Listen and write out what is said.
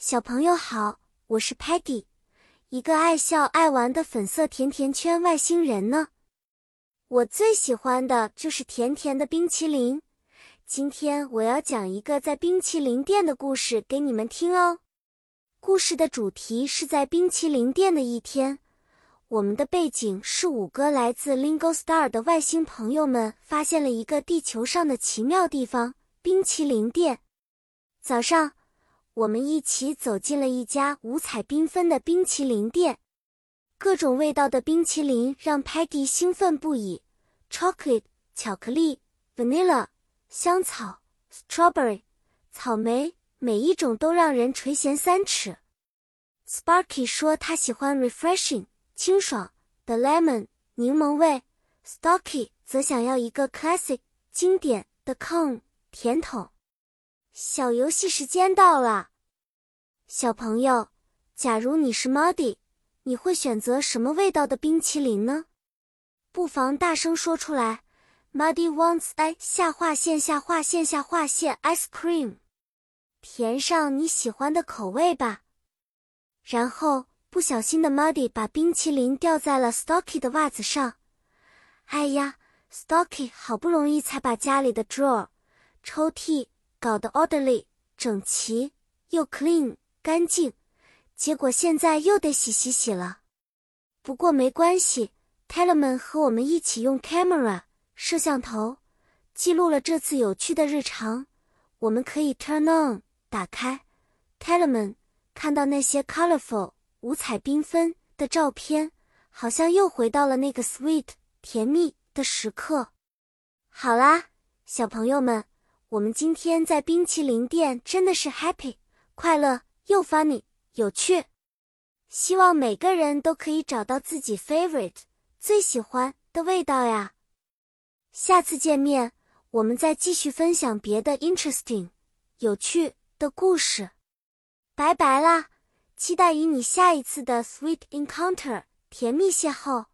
小朋友好，我是 Patty，一个爱笑爱玩的粉色甜甜圈外星人呢。我最喜欢的就是甜甜的冰淇淋。今天我要讲一个在冰淇淋店的故事给你们听哦。故事的主题是在冰淇淋店的一天，我们的背景是五个来自 Lingo Star 的外星朋友们发现了一个地球上的奇妙地方——冰淇淋店。早上。我们一起走进了一家五彩缤纷的冰淇淋店，各种味道的冰淇淋让 Patty 兴奋不已。Chocolate 巧克力，Vanilla 香草，Strawberry 草莓，每一种都让人垂涎三尺。Sparky 说他喜欢 Refreshing 清爽的 Lemon 柠檬味，Stocky 则想要一个 Classic 经典的 Cone 甜筒。小游戏时间到了，小朋友，假如你是 Muddy，你会选择什么味道的冰淇淋呢？不妨大声说出来。Muddy wants a 下划线下划线下划线 ice cream，填上你喜欢的口味吧。然后不小心的 Muddy 把冰淇淋掉在了 Stocky 的袜子上。哎呀，Stocky 好不容易才把家里的 drawer 抽屉。搞得 orderly 整齐又 clean 干净，结果现在又得洗洗洗了。不过没关系，Talman 和我们一起用 camera 摄像头记录了这次有趣的日常。我们可以 turn on 打开 Talman，看到那些 colorful 五彩缤纷的照片，好像又回到了那个 sweet 甜蜜的时刻。好啦，小朋友们。我们今天在冰淇淋店真的是 happy 快乐又 funny 有趣，希望每个人都可以找到自己 favorite 最喜欢的味道呀。下次见面，我们再继续分享别的 interesting 有趣的故事。拜拜啦，期待与你下一次的 sweet encounter 甜蜜邂逅。